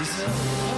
This is.